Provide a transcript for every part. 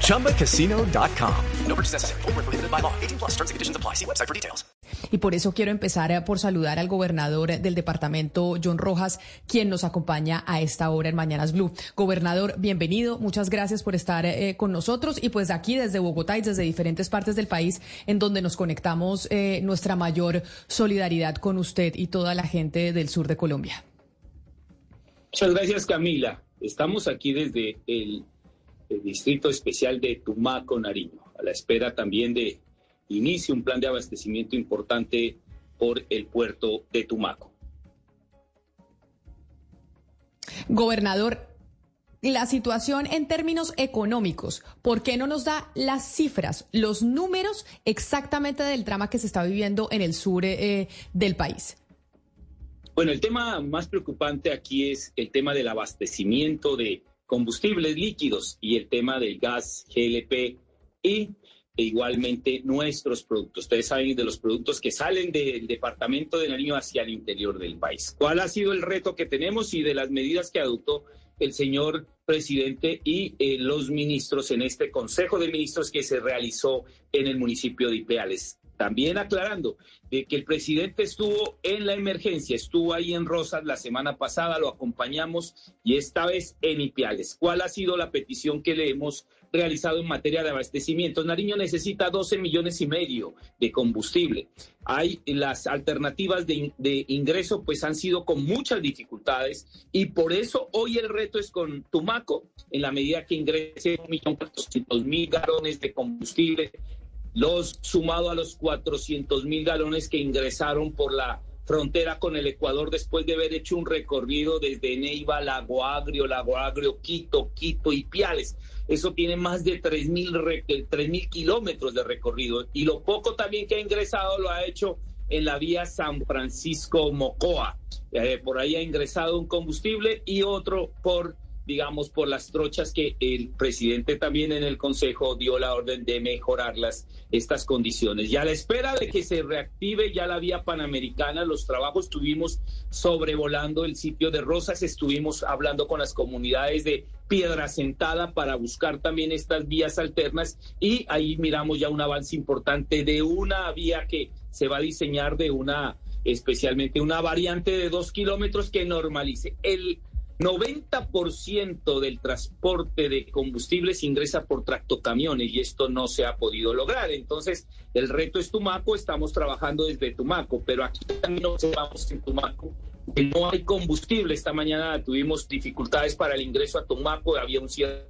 ChumbaCasino.com. No purchase necessary. Full prohibited by law. 18 plus terms and conditions apply. See website for details. Y por eso quiero empezar por saludar al gobernador del departamento, John Rojas, quien nos acompaña a esta hora en Mañanas Blue. Gobernador, bienvenido. Muchas gracias por estar eh, con nosotros y pues aquí desde Bogotá y desde diferentes partes del país en donde nos conectamos eh, nuestra mayor solidaridad con usted y toda la gente del sur de Colombia. Muchas gracias, Camila. Estamos aquí desde el, el Distrito Especial de Tumaco, Nariño, a la espera también de inicie un plan de abastecimiento importante por el puerto de Tumaco. Gobernador, la situación en términos económicos, ¿por qué no nos da las cifras, los números exactamente del trama que se está viviendo en el sur eh, del país? Bueno, el tema más preocupante aquí es el tema del abastecimiento de combustibles líquidos y el tema del gas GLP y e igualmente nuestros productos. Ustedes saben de los productos que salen del departamento de Nariño hacia el interior del país. ¿Cuál ha sido el reto que tenemos y de las medidas que adoptó el señor presidente y eh, los ministros en este Consejo de Ministros que se realizó en el municipio de Ipeales? También aclarando de que el presidente estuvo en la emergencia, estuvo ahí en Rosas la semana pasada, lo acompañamos y esta vez en Ipiales. ¿Cuál ha sido la petición que le hemos realizado en materia de abastecimiento. Nariño necesita 12 millones y medio de combustible. Hay las alternativas de, ingreso, pues han sido con muchas dificultades y por eso hoy el reto es con Tumaco, en la medida que ingrese un millón mil galones de combustible, los sumado a los 400 mil galones que ingresaron por la frontera con el Ecuador después de haber hecho un recorrido desde Neiva, Lago Agrio, Lago Agrio, Quito, Quito y Piales. Eso tiene más de 3.000 mil kilómetros de recorrido. Y lo poco también que ha ingresado lo ha hecho en la vía San Francisco-Mocoa. Eh, por ahí ha ingresado un combustible y otro por digamos, por las trochas que el presidente también en el Consejo dio la orden de mejorar estas condiciones. Y a la espera de que se reactive ya la vía panamericana, los trabajos estuvimos sobrevolando el sitio de Rosas, estuvimos hablando con las comunidades de Piedra Sentada para buscar también estas vías alternas y ahí miramos ya un avance importante de una vía que se va a diseñar de una especialmente una variante de dos kilómetros que normalice el 90% del transporte de combustibles ingresa por tractocamiones y esto no se ha podido lograr. Entonces, el reto es Tumaco, estamos trabajando desde Tumaco, pero aquí también observamos en Tumaco que no hay combustible. Esta mañana tuvimos dificultades para el ingreso a Tumaco, había un cierre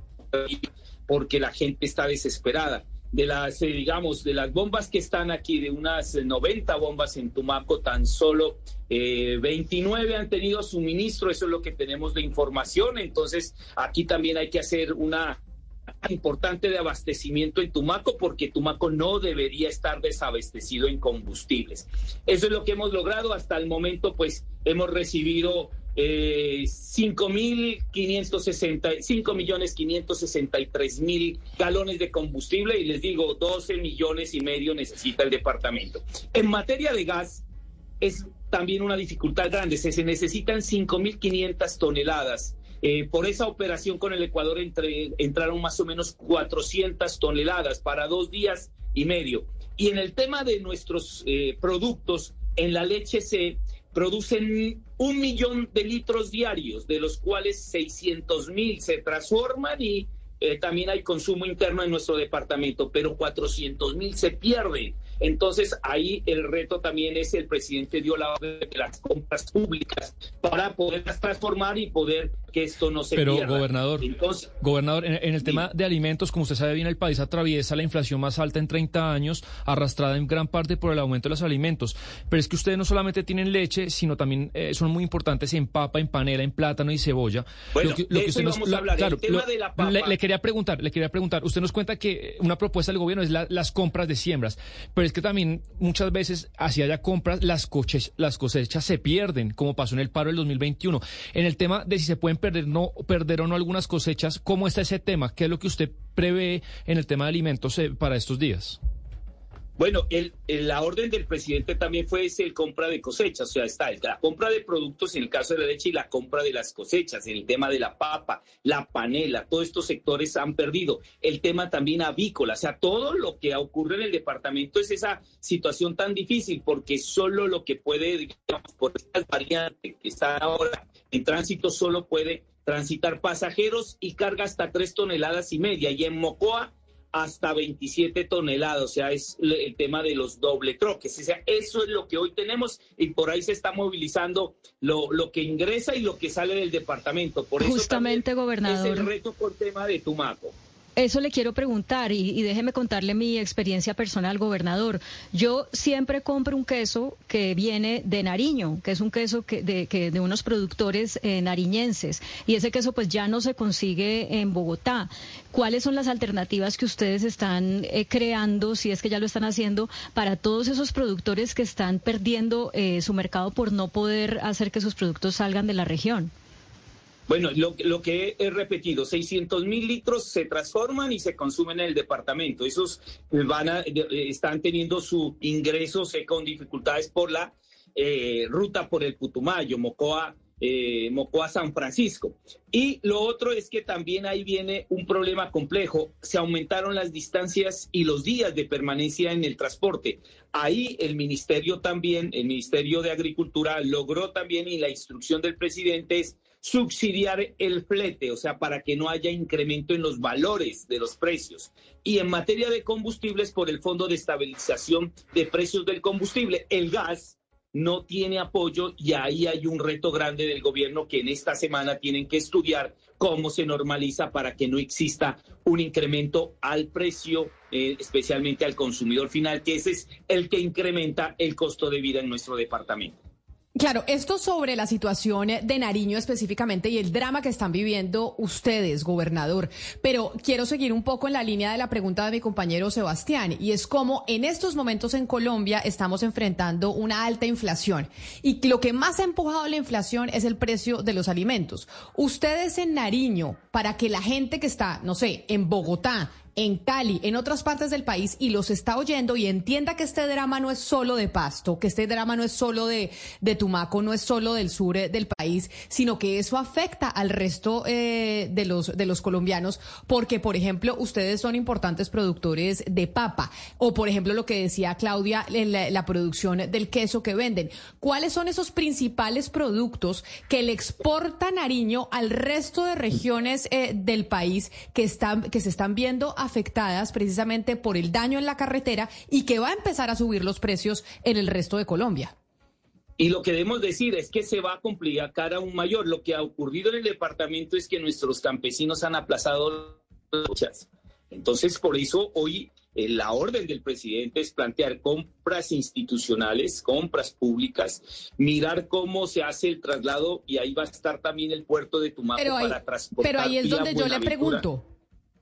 porque la gente está desesperada de las, eh, digamos, de las bombas que están aquí, de unas 90 bombas en Tumaco, tan solo 29 eh, han tenido suministro, eso es lo que tenemos de información, entonces aquí también hay que hacer una importante de abastecimiento en Tumaco porque Tumaco no debería estar desabastecido en combustibles. Eso es lo que hemos logrado hasta el momento, pues hemos recibido eh, 5.560, millones 563 mil galones de combustible y les digo, 12 millones y medio necesita el departamento. En materia de gas, es también una dificultad grande, se, se necesitan 5.500 toneladas. Eh, por esa operación con el Ecuador entraron más o menos 400 toneladas para dos días y medio. Y en el tema de nuestros eh, productos, en la leche se producen un millón de litros diarios, de los cuales 600 mil se transforman y eh, también hay consumo interno en nuestro departamento, pero 400 mil se pierden. Entonces ahí el reto también es el presidente dio la orden de las compras públicas para poderlas transformar y poder que esto no se Pero, pierda. gobernador, gobernador, en, el tema de alimentos, como usted sabe bien, el país atraviesa la inflación más alta en 30 años, arrastrada en gran parte por el aumento de los alimentos. Pero es que ustedes no solamente tienen leche, sino también eh, son muy importantes en papa, en panela, en plátano y cebolla. Bueno, lo que, lo que usted nos, lo, claro, lo, de la papa. Le, le, quería preguntar, le quería preguntar. Usted nos cuenta que una propuesta del gobierno es la, las compras de siembras, pero es que también muchas veces, así haya compras, las, coches, las cosechas se pierden, como pasó en el paro del 2021. En el tema de si se pueden perder, no, perder o no algunas cosechas, ¿cómo está ese tema? ¿Qué es lo que usted prevé en el tema de alimentos eh, para estos días? Bueno, el, el, la orden del presidente también fue ese, el compra de cosechas, o sea, está la compra de productos en el caso de la leche y la compra de las cosechas, en el tema de la papa, la panela, todos estos sectores han perdido. El tema también avícola, o sea, todo lo que ocurre en el departamento es esa situación tan difícil, porque solo lo que puede, digamos, por estas variantes que están ahora en tránsito, solo puede transitar pasajeros y carga hasta tres toneladas y media. Y en Mocoa, hasta 27 toneladas, o sea, es el tema de los doble troques. O sea, eso es lo que hoy tenemos y por ahí se está movilizando lo, lo que ingresa y lo que sale del departamento. Por eso Justamente, gobernador. Es el reto por tema de Tumaco. Eso le quiero preguntar y, déjeme contarle mi experiencia personal, gobernador. Yo siempre compro un queso que viene de Nariño, que es un queso que de, que de unos productores eh, nariñenses, y ese queso pues ya no se consigue en Bogotá. ¿Cuáles son las alternativas que ustedes están eh, creando, si es que ya lo están haciendo, para todos esos productores que están perdiendo eh, su mercado por no poder hacer que sus productos salgan de la región? Bueno, lo, lo, que he repetido, 600 mil litros se transforman y se consumen en el departamento. Esos van a, están teniendo su ingresos con dificultades por la eh, ruta por el Putumayo, Mocoa, eh, Mocoa San Francisco. Y lo otro es que también ahí viene un problema complejo. Se aumentaron las distancias y los días de permanencia en el transporte. Ahí el ministerio también, el Ministerio de Agricultura logró también y la instrucción del presidente es subsidiar el flete, o sea, para que no haya incremento en los valores de los precios. Y en materia de combustibles, por el Fondo de Estabilización de Precios del Combustible, el gas no tiene apoyo y ahí hay un reto grande del gobierno que en esta semana tienen que estudiar cómo se normaliza para que no exista un incremento al precio, eh, especialmente al consumidor final, que ese es el que incrementa el costo de vida en nuestro departamento. Claro, esto sobre la situación de Nariño específicamente y el drama que están viviendo ustedes, gobernador. Pero quiero seguir un poco en la línea de la pregunta de mi compañero Sebastián y es cómo en estos momentos en Colombia estamos enfrentando una alta inflación y lo que más ha empujado la inflación es el precio de los alimentos. Ustedes en Nariño, para que la gente que está, no sé, en Bogotá, en Cali, en otras partes del país y los está oyendo y entienda que este drama no es solo de Pasto, que este drama no es solo de, de Tumaco, no es solo del sur eh, del país, sino que eso afecta al resto eh, de, los, de los colombianos, porque, por ejemplo, ustedes son importantes productores de papa, o por ejemplo, lo que decía Claudia, la, la producción del queso que venden. ¿Cuáles son esos principales productos que le exporta Nariño al resto de regiones eh, del país que, están, que se están viendo afectadas precisamente por el daño en la carretera y que va a empezar a subir los precios en el resto de Colombia. Y lo que debemos decir es que se va a complicar aún mayor. Lo que ha ocurrido en el departamento es que nuestros campesinos han aplazado luchas. Entonces, por eso hoy eh, la orden del presidente es plantear compras institucionales, compras públicas, mirar cómo se hace el traslado y ahí va a estar también el puerto de Tumaco pero ahí, para transportar. Pero ahí es donde yo le pregunto.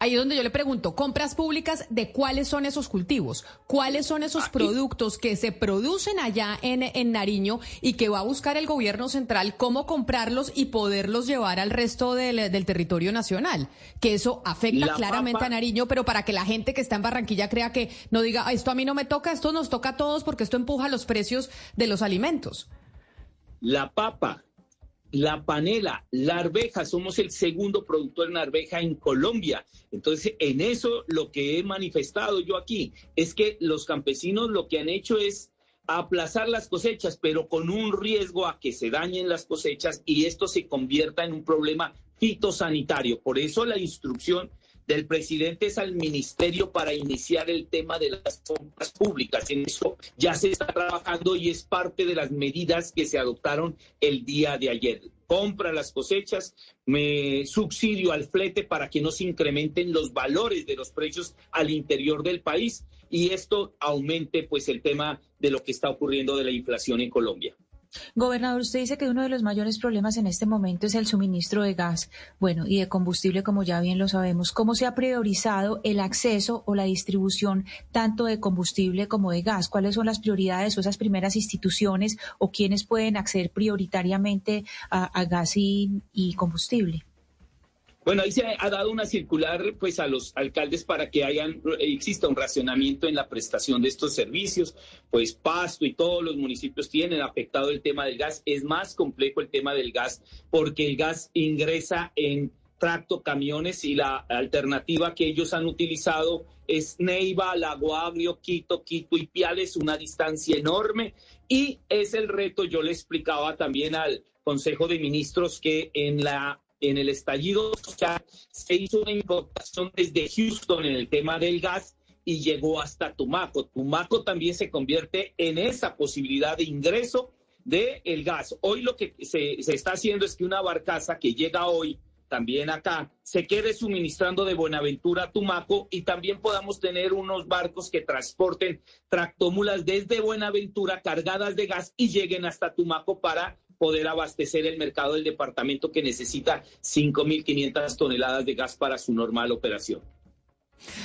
Ahí es donde yo le pregunto, compras públicas de cuáles son esos cultivos, cuáles son esos productos que se producen allá en, en, Nariño y que va a buscar el gobierno central cómo comprarlos y poderlos llevar al resto del, del territorio nacional. Que eso afecta la claramente papa. a Nariño, pero para que la gente que está en Barranquilla crea que no diga, esto a mí no me toca, esto nos toca a todos porque esto empuja los precios de los alimentos. La papa, la panela, la arveja, somos el segundo productor en arveja en Colombia. Entonces, en eso lo que he manifestado yo aquí es que los campesinos lo que han hecho es aplazar las cosechas, pero con un riesgo a que se dañen las cosechas y esto se convierta en un problema fitosanitario. Por eso la instrucción del presidente es al ministerio para iniciar el tema de las compras públicas. En eso ya se está trabajando y es parte de las medidas que se adoptaron el día de ayer. compra las cosechas, me subsidio al flete para que no se incrementen los valores de los precios al interior del país y esto aumente pues el tema de lo que está ocurriendo de la inflación en Colombia. Gobernador, usted dice que uno de los mayores problemas en este momento es el suministro de gas, bueno, y de combustible, como ya bien lo sabemos. ¿Cómo se ha priorizado el acceso o la distribución tanto de combustible como de gas? ¿Cuáles son las prioridades o esas primeras instituciones o quiénes pueden acceder prioritariamente a, gas y combustible? Bueno, ahí se ha dado una circular pues a los alcaldes para que hayan exista un racionamiento en la prestación de estos servicios, pues Pasto y todos los municipios tienen afectado el tema del gas, es más complejo el tema del gas porque el gas ingresa en tracto camiones y la alternativa que ellos han utilizado es Neiva, Lago Agrio, Quito, Quito y Piales, una distancia enorme. Y es el reto, yo le explicaba también al Consejo de Ministros que en la en el estallido social se hizo una importación desde Houston en el tema del gas y llegó hasta Tumaco. Tumaco también se convierte en esa posibilidad de ingreso del el gas. Hoy lo que se, se está haciendo es que una barcaza que llega hoy también acá, se quede suministrando de Buenaventura a Tumaco y también podamos tener unos barcos que transporten tractómulas desde Buenaventura cargadas de gas y lleguen hasta Tumaco para poder abastecer el mercado del departamento que necesita 5.500 toneladas de gas para su normal operación.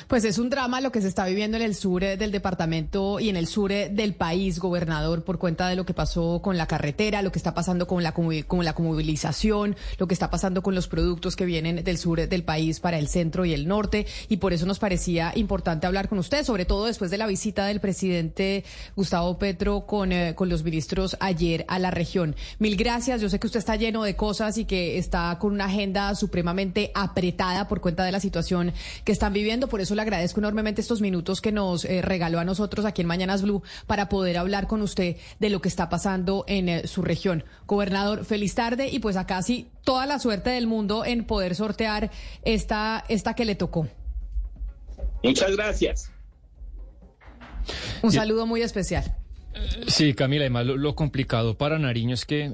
Pues es un drama lo que se está viviendo en el sur eh, del departamento y en el sur eh, del país, gobernador, por cuenta de lo que pasó con la carretera, lo que está pasando con la, con la movilización, lo que está pasando con los productos que vienen del sur del país para el centro y el norte. Y por eso nos parecía importante hablar con usted, sobre todo después de la visita del presidente Gustavo Petro con, eh, con los ministros ayer a la región. Mil gracias. Yo sé que usted está lleno de cosas y que está con una agenda supremamente apretada por cuenta de la situación que están viviendo por eso le agradezco enormemente estos minutos que nos eh, regaló a nosotros aquí en Mañanas Blue para poder hablar con usted de lo que está pasando en eh, su región. Gobernador, feliz tarde y pues acá sí, toda la suerte del mundo en poder sortear esta, esta que le tocó. Muchas gracias. Un saludo muy especial. Sí, Camila, además lo, complicado para Nariño es que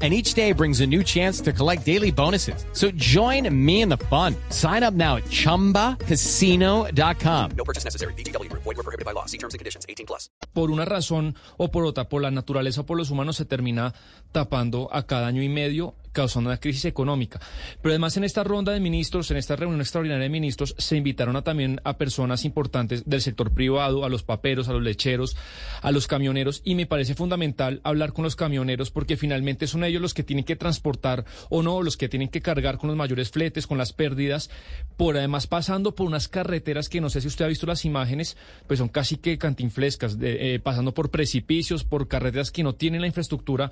and each day brings a new chance to collect daily bonuses. So join me in the fun. Sign up now at ChumbaCasino.com. No purchase necessary. BGW. Void were prohibited by law. See terms and conditions. 18 plus. Por una razón o por otra, por la naturaleza o por los humanos, se termina tapando a cada año y medio causando una crisis económica. Pero además en esta ronda de ministros, en esta reunión extraordinaria de ministros, se invitaron a, también a personas importantes del sector privado, a los paperos, a los lecheros, a los camioneros, y me parece fundamental hablar con los camioneros porque finalmente son ellos los que tienen que transportar o no, los que tienen que cargar con los mayores fletes, con las pérdidas, por además pasando por unas carreteras que no sé si usted ha visto las imágenes, pues son casi que cantinflescas, eh, pasando por precipicios, por carreteras que no tienen la infraestructura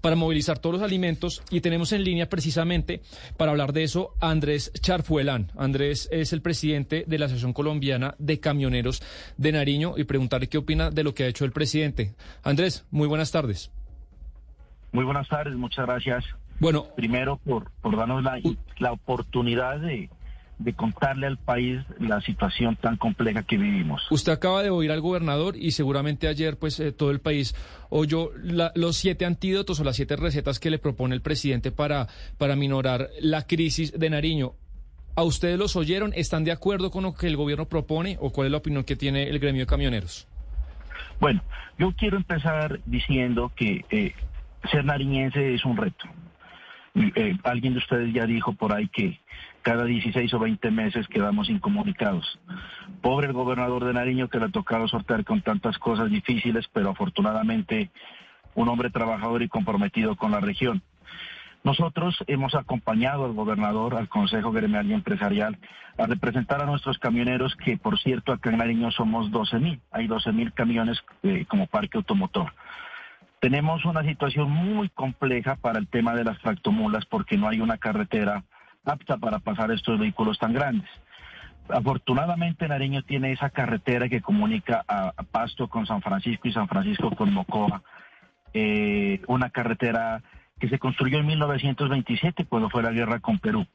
para movilizar todos los alimentos y tener tenemos en línea precisamente para hablar de eso Andrés Charfuelán. Andrés es el presidente de la Asociación Colombiana de Camioneros de Nariño y preguntarle qué opina de lo que ha hecho el presidente. Andrés, muy buenas tardes. Muy buenas tardes, muchas gracias. Bueno, primero por, por darnos la, la oportunidad de, de contarle al país la situación tan compleja que vivimos. Usted acaba de oír al gobernador y seguramente ayer pues eh, todo el país oyó los siete antídotos o las siete recetas que le propone el presidente para, para minorar la crisis de Nariño. ¿A ustedes los oyeron? ¿Están de acuerdo con lo que el gobierno propone o cuál es la opinión que tiene el gremio de camioneros? Bueno, yo quiero empezar diciendo que eh, ser nariñense es un reto. Eh, alguien de ustedes ya dijo por ahí que cada 16 o 20 meses quedamos incomunicados. Pobre el gobernador de Nariño que le ha tocado sortear con tantas cosas difíciles, pero afortunadamente un hombre trabajador y comprometido con la región. Nosotros hemos acompañado al gobernador, al Consejo Gremial y Empresarial, a representar a nuestros camioneros, que por cierto acá en Nariño somos 12 mil, hay 12 mil camiones eh, como parque automotor. Tenemos una situación muy compleja para el tema de las tractomulas porque no hay una carretera apta para pasar estos vehículos tan grandes. afortunadamente Nariño tiene esa carretera que comunica a, Pasto con San Francisco y San Francisco con Mocoa. Eh, una carretera que se construyó en 1927 cuando fue la guerra con Perú.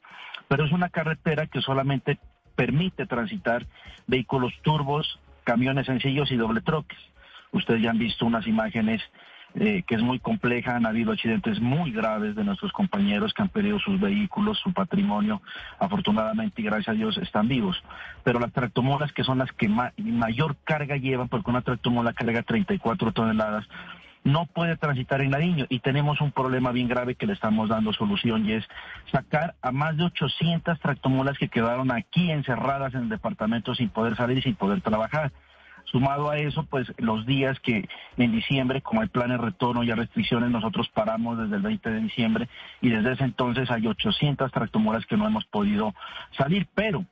Pero es una carretera que solamente permite transitar vehículos turbos, camiones sencillos y doble troques. Ustedes ya han visto unas imágenes eh, que es muy compleja. Han habido accidentes muy graves de nuestros compañeros que han perdido sus vehículos, su patrimonio. Afortunadamente y gracias a Dios están vivos. Pero las tractomolas, que son las que mayor carga llevan, porque una tractomola carga 34 toneladas, no puede transitar en Nariño y tenemos un problema bien grave que le estamos dando solución y es sacar a más de 800 tractomolas que quedaron aquí encerradas en el departamento sin poder salir y sin poder trabajar. Sumado a eso, pues los días que en diciembre, como hay planes de retorno y restricciones, nosotros paramos desde el 20 de diciembre y desde ese entonces hay 800 tractomolas que no hemos podido salir, pero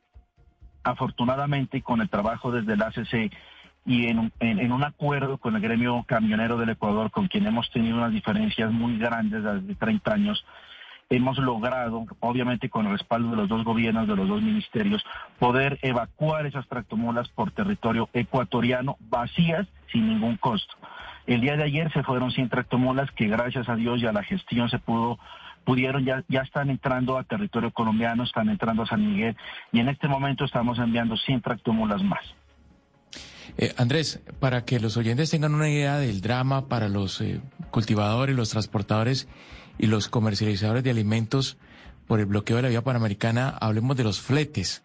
afortunadamente con el trabajo desde el ACC y en, un acuerdo con el gremio camionero del Ecuador, con quien hemos tenido unas diferencias muy grandes desde 30 años, hemos logrado, obviamente con el respaldo de los dos gobiernos, de los dos ministerios, poder evacuar esas tractomulas por territorio ecuatoriano vacías sin ningún costo. El día de ayer se fueron 100 tractomulas que gracias a Dios y a la gestión se pudo pudieron ya ya están entrando a territorio colombiano, están entrando a San Miguel y en este momento estamos enviando 100 tractomulas más. Eh, Andrés, para que los oyentes tengan una idea del drama para los eh, cultivadores, los transportadores y los comercializadores de alimentos por el bloqueo de la vía panamericana, hablemos de los fletes.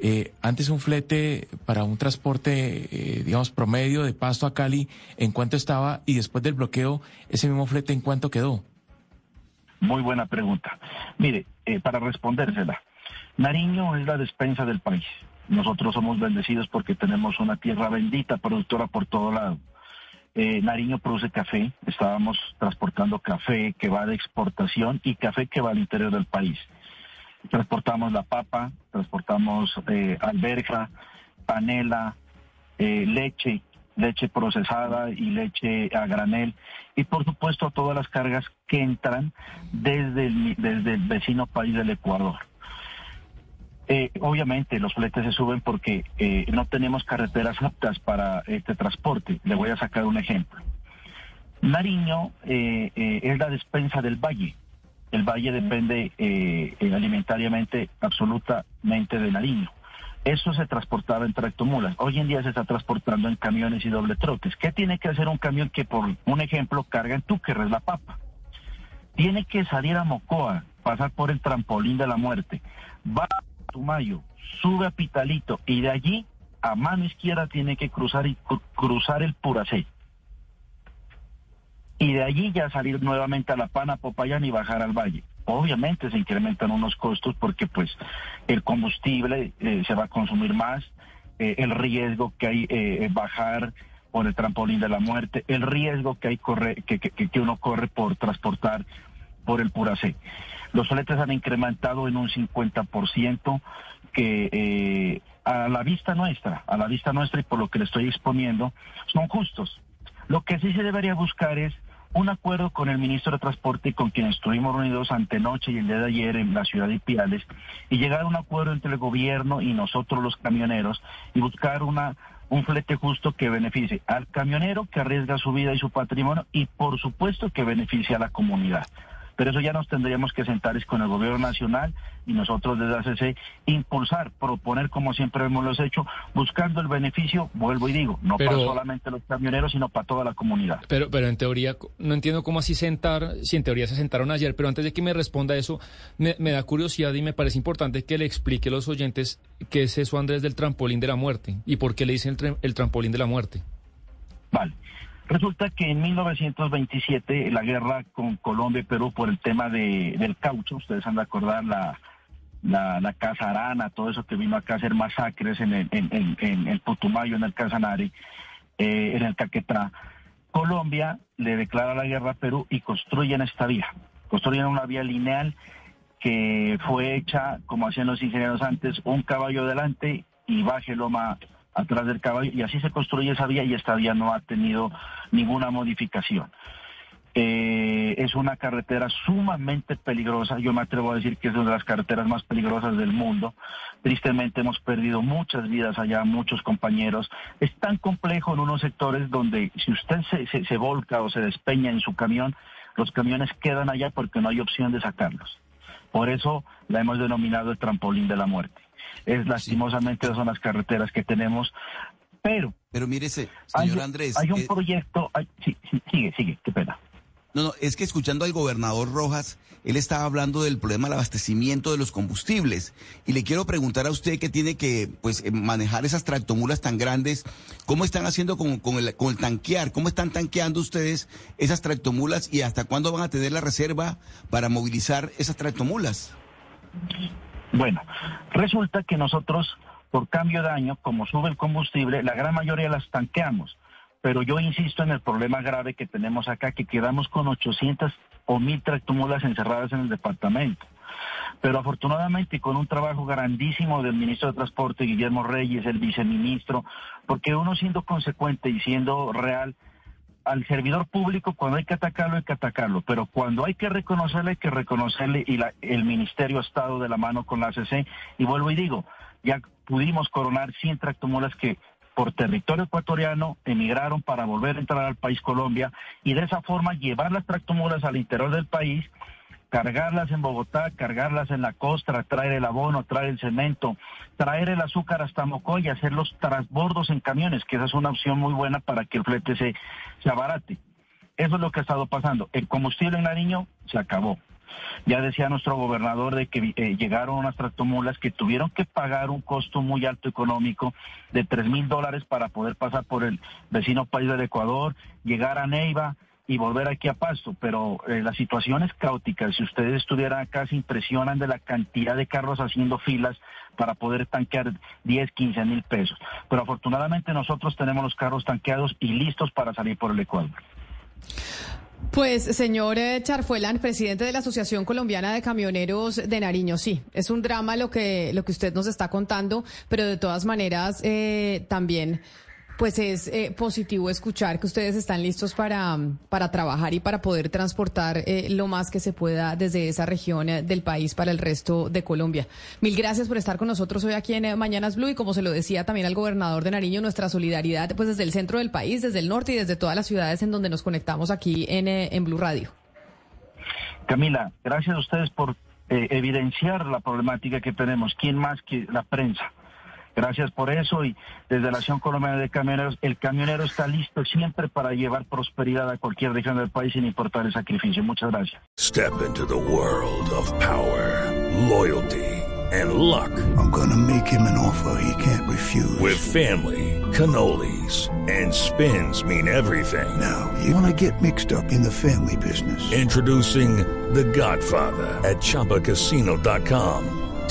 Eh, antes un flete para un transporte, digamos, promedio de Pasto a Cali, ¿en cuánto estaba? Y después del bloqueo, ese mismo flete, ¿en cuánto quedó? Muy buena pregunta. Mire, para respondérsela, Nariño es la despensa del país. Nosotros somos bendecidos porque tenemos una tierra bendita, productora por todo lado. Eh, Nariño produce café, estábamos transportando café que va de exportación y café que va al interior del país. Transportamos la papa, transportamos eh, alberja, panela, eh, leche, leche procesada y leche a granel y por supuesto todas las cargas que entran desde desde el vecino país del Ecuador. Eh, obviamente los fletes se suben porque eh, no tenemos carreteras aptas para este transporte. Le voy a sacar un ejemplo. Nariño eh, es la despensa del valle. El valle depende alimentariamente absolutamente de Nariño. Eso se transportaba en tractomulas. Hoy en día se está transportando en camiones y doble troques. ¿Qué tiene que hacer un camión que, por un ejemplo, carga en Túquerres la papa? Tiene que salir a Mocoa, pasar por el trampolín de la muerte. Va Tumayo, sube a Pitalito y de allí a mano izquierda tiene que cruzar y cruzar el Puracé. Y de allí ya salir nuevamente a La Pana, Popayán y bajar al valle. Obviamente se incrementan unos costos porque pues el combustible eh, se va a consumir más, eh, el riesgo que hay eh, bajar por el trampolín de la muerte, el riesgo que hay que, que, que uno corre por transportar por el Puracé. Los fletes han incrementado en un 50% que eh, a la vista nuestra, a la vista nuestra y por lo que le estoy exponiendo, son justos. Lo que sí se debería buscar es un acuerdo con el ministro de Transporte con quien estuvimos reunidos antenoche y el día de ayer en la ciudad de Piales y llegar a un acuerdo entre el gobierno y nosotros los camioneros y buscar una un flete justo que beneficie al camionero que arriesga su vida y su patrimonio y por supuesto que beneficie a la comunidad. Pero eso ya nos tendríamos que sentar con el gobierno nacional y nosotros desde ACC impulsar, proponer como siempre hemos hecho, buscando el beneficio, vuelvo y digo, no para solamente los camioneros, sino para toda la comunidad. Pero, pero en teoría, no entiendo cómo así sentar, si en teoría se sentaron ayer, pero antes de que me responda eso, me, da curiosidad y me parece importante que le explique a los oyentes qué es eso, Andrés, del trampolín de la muerte y por qué le dicen el, el trampolín de la muerte. Vale. Resulta que en 1927 la guerra con Colombia y Perú por el tema de, del caucho, ustedes han de acordar la, la, Casa Arana, todo eso que vino acá a hacer masacres en el, en, en, el Putumayo, en el Casanare, eh, en el Caquetrá. Colombia le declara la guerra a Perú y construyen esta vía. Construyen una vía lineal que fue hecha, como hacían los ingenieros antes, un caballo delante y baje loma atrás del caballo y así se construye esa vía y esta vía no ha tenido ninguna modificación. Eh, es una carretera sumamente peligrosa. Yo me atrevo a decir que es una de las carreteras más peligrosas del mundo. Tristemente hemos perdido muchas vidas allá, muchos compañeros. Es tan complejo en unos sectores donde si usted se, se volca o se despeña en su camión, los camiones quedan allá porque no hay opción de sacarlos. Por eso la hemos denominado el trampolín de la muerte. Es lastimosamente son las carreteras que tenemos, pero... Pero mírese, señor Andrés... Hay un eh, proyecto... sigue, sigue, qué pena. No, no, es que escuchando al gobernador Rojas, él estaba hablando del problema del abastecimiento de los combustibles. Y le quiero preguntar a usted que tiene que pues, eh, manejar esas tractomulas tan grandes, ¿cómo están haciendo con, con, el, con el tanquear? ¿Cómo están tanqueando ustedes esas tractomulas y hasta cuándo van a tener la reserva para movilizar esas tractomulas? Bueno, resulta que nosotros, por cambio de año, como sube el combustible, la gran mayoría las tanqueamos pero yo insisto en el problema grave que tenemos acá, que quedamos con 800 o 1000 tractomulas encerradas en el departamento. Pero afortunadamente con un trabajo grandísimo del ministro de Transporte, Guillermo Reyes, el viceministro, porque uno siendo consecuente y siendo real, al servidor público cuando hay que atacarlo hay que atacarlo, pero cuando hay que reconocerle hay que reconocerle y el ministerio ha estado de la mano con la ACC y vuelvo y digo, ya pudimos coronar 100 tractomulas que por territorio ecuatoriano, emigraron para volver a entrar al país Colombia y de esa forma llevar las tractomulas al interior del país, cargarlas en Bogotá, cargarlas en la costa, traer el abono, traer el cemento, traer el azúcar hasta Mocoy y hacer los transbordos en camiones, que esa es una opción muy buena para que el flete se, se abarate. Eso es lo que ha estado pasando. El combustible en Nariño se acabó. Ya decía nuestro gobernador de que eh, llegaron unas tractomulas que tuvieron que pagar un costo muy alto económico de tres mil dólares para poder pasar por el vecino país del Ecuador, llegar a Neiva y volver aquí a Pasto, pero eh, la situación es caótica. Si ustedes estuvieran acá, se impresionan de la cantidad de carros haciendo filas para poder tanquear 10, 15 mil pesos. Pero afortunadamente nosotros tenemos los carros tanqueados y listos para salir por el Ecuador. Pues, señor eh, Charfuelan, presidente de la Asociación Colombiana de Camioneros de Nariño, sí, es un drama lo que, lo que usted nos está contando, pero de todas maneras eh, también pues es eh, positivo escuchar que ustedes están listos para, para trabajar y para poder transportar eh, lo más que se pueda desde esa región eh, del país para el resto de Colombia. Mil gracias por estar con nosotros hoy aquí en Mañanas Blue y como se lo decía también al gobernador de Nariño, nuestra solidaridad pues desde el centro del país, desde el norte y desde todas las ciudades en donde nos conectamos aquí en, en Blue Radio. Camila, gracias a ustedes por evidenciar la problemática que tenemos. ¿Quién más que la prensa? Gracias por eso y desde la Acción Colombiana de Camioneros, el camionero está listo siempre para llevar prosperidad a cualquier región del país sin importar el sacrificio. Muchas gracias. Step into the world of power, loyalty and luck. I'm gonna make him an offer he can't refuse. With family, cannolis and spins mean everything. Now, you wanna get mixed up in the family business. Introducing The Godfather at chapacasino.com.